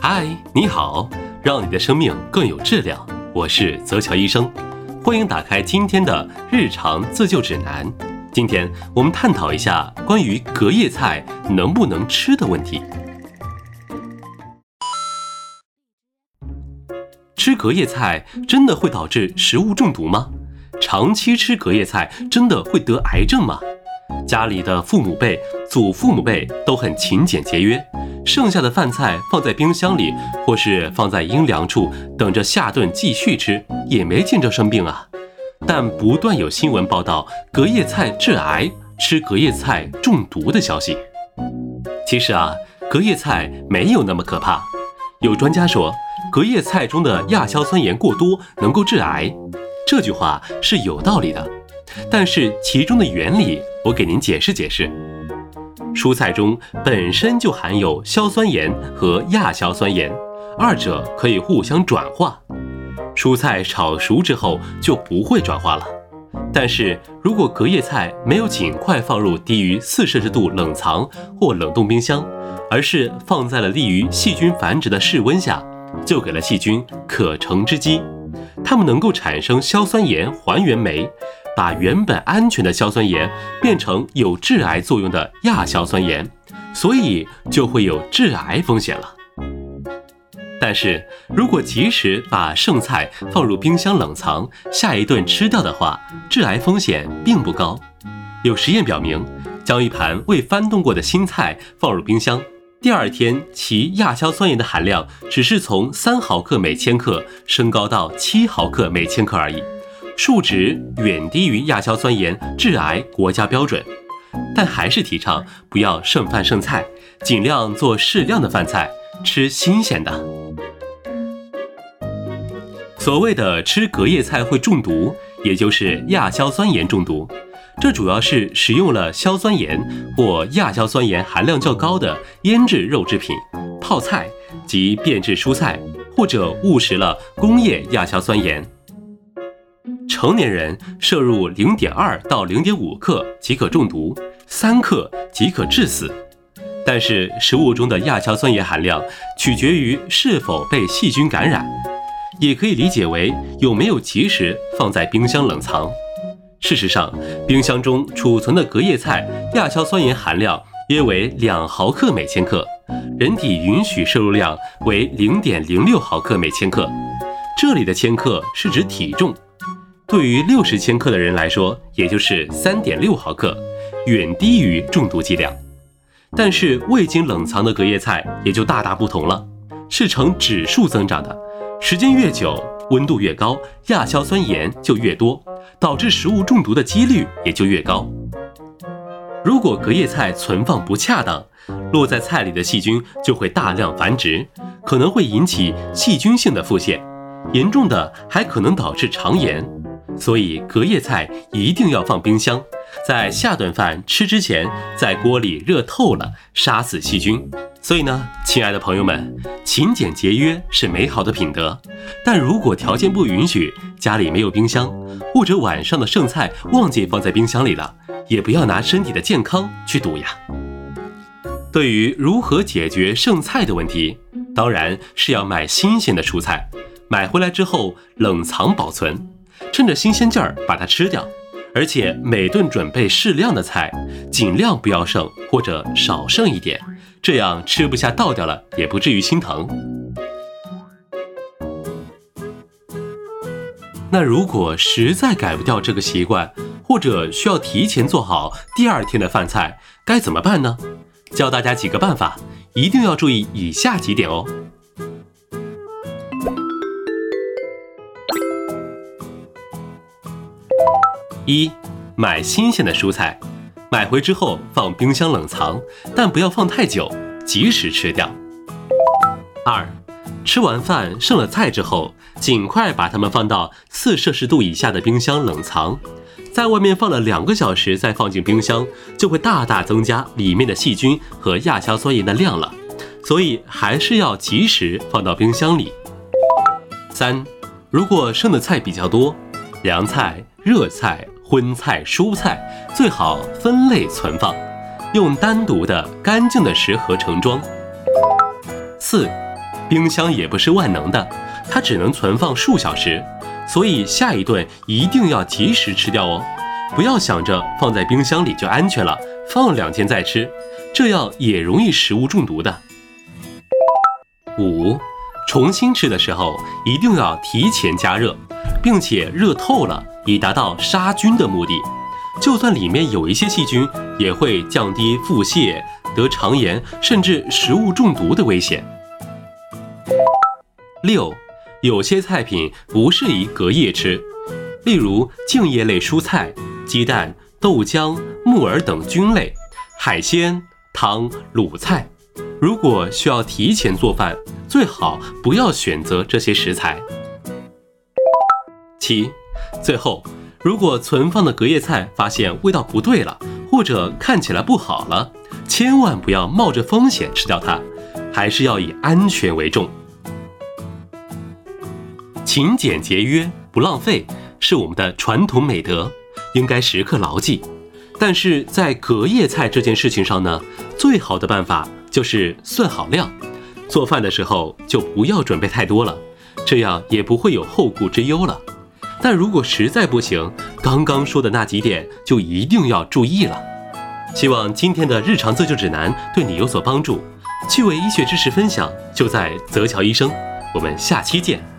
嗨，你好，让你的生命更有质量。我是泽乔医生，欢迎打开今天的日常自救指南。今天我们探讨一下关于隔夜菜能不能吃的问题。吃隔夜菜真的会导致食物中毒吗？长期吃隔夜菜真的会得癌症吗？家里的父母辈、祖父母辈都很勤俭节约，剩下的饭菜放在冰箱里，或是放在阴凉处，等着下顿继续吃，也没见着生病啊。但不断有新闻报道隔夜菜致癌、吃隔夜菜中毒的消息。其实啊，隔夜菜没有那么可怕。有专家说，隔夜菜中的亚硝酸盐过多能够致癌，这句话是有道理的。但是其中的原理，我给您解释解释。蔬菜中本身就含有硝酸盐和亚硝酸盐，二者可以互相转化。蔬菜炒熟之后就不会转化了。但是如果隔夜菜没有尽快放入低于四摄氏度冷藏或冷冻冰箱，而是放在了利于细菌繁殖的室温下，就给了细菌可乘之机，它们能够产生硝酸盐还原酶。把原本安全的硝酸盐变成有致癌作用的亚硝酸盐，所以就会有致癌风险了。但是如果及时把剩菜放入冰箱冷藏，下一顿吃掉的话，致癌风险并不高。有实验表明，将一盘未翻动过的新菜放入冰箱，第二天其亚硝酸盐的含量只是从三毫克每千克升高到七毫克每千克而已。数值远低于亚硝酸盐致癌国家标准，但还是提倡不要剩饭剩菜，尽量做适量的饭菜，吃新鲜的。所谓的吃隔夜菜会中毒，也就是亚硝酸盐中毒，这主要是食用了硝酸盐或亚硝酸盐含量较高的腌制肉制品、泡菜及变质蔬菜，或者误食了工业亚硝酸盐。成年人摄入零点二到零点五克即可中毒，三克即可致死。但是食物中的亚硝酸盐含量取决于是否被细菌感染，也可以理解为有没有及时放在冰箱冷藏。事实上，冰箱中储存的隔夜菜亚硝酸盐含量约为两毫克每千克，人体允许摄入量为零点零六毫克每千克。这里的千克是指体重。对于六十千克的人来说，也就是三点六毫克，远低于中毒剂量。但是未经冷藏的隔夜菜也就大大不同了，是呈指数增长的，时间越久，温度越高，亚硝酸盐就越多，导致食物中毒的几率也就越高。如果隔夜菜存放不恰当，落在菜里的细菌就会大量繁殖，可能会引起细菌性的腹泻，严重的还可能导致肠炎。所以隔夜菜一定要放冰箱，在下顿饭吃之前，在锅里热透了，杀死细菌。所以呢，亲爱的朋友们，勤俭节约是美好的品德，但如果条件不允许，家里没有冰箱，或者晚上的剩菜忘记放在冰箱里了，也不要拿身体的健康去赌呀。对于如何解决剩菜的问题，当然是要买新鲜的蔬菜，买回来之后冷藏保存。趁着新鲜劲儿把它吃掉，而且每顿准备适量的菜，尽量不要剩或者少剩一点，这样吃不下倒掉了也不至于心疼。那如果实在改不掉这个习惯，或者需要提前做好第二天的饭菜，该怎么办呢？教大家几个办法，一定要注意以下几点哦。一，买新鲜的蔬菜，买回之后放冰箱冷藏，但不要放太久，及时吃掉。二，吃完饭剩了菜之后，尽快把它们放到四摄氏度以下的冰箱冷藏，在外面放了两个小时再放进冰箱，就会大大增加里面的细菌和亚硝酸盐的量了，所以还是要及时放到冰箱里。三，如果剩的菜比较多，凉菜、热菜。荤菜、蔬菜最好分类存放，用单独的干净的食盒盛装。四，冰箱也不是万能的，它只能存放数小时，所以下一顿一定要及时吃掉哦。不要想着放在冰箱里就安全了，放两天再吃，这样也容易食物中毒的。五，重新吃的时候一定要提前加热，并且热透了，以达到杀菌的目的。就算里面有一些细菌，也会降低腹泻、得肠炎，甚至食物中毒的危险。六，有些菜品不适宜隔夜吃，例如茎叶类蔬菜、鸡蛋、豆浆、木耳等菌类、海鲜、汤、卤菜。如果需要提前做饭，最好不要选择这些食材。七，最后。如果存放的隔夜菜发现味道不对了，或者看起来不好了，千万不要冒着风险吃掉它，还是要以安全为重。勤俭节约不浪费是我们的传统美德，应该时刻牢记。但是在隔夜菜这件事情上呢，最好的办法就是算好量，做饭的时候就不要准备太多了，这样也不会有后顾之忧了。但如果实在不行，刚刚说的那几点就一定要注意了。希望今天的日常自救指南对你有所帮助。趣味医学知识分享就在泽桥医生，我们下期见。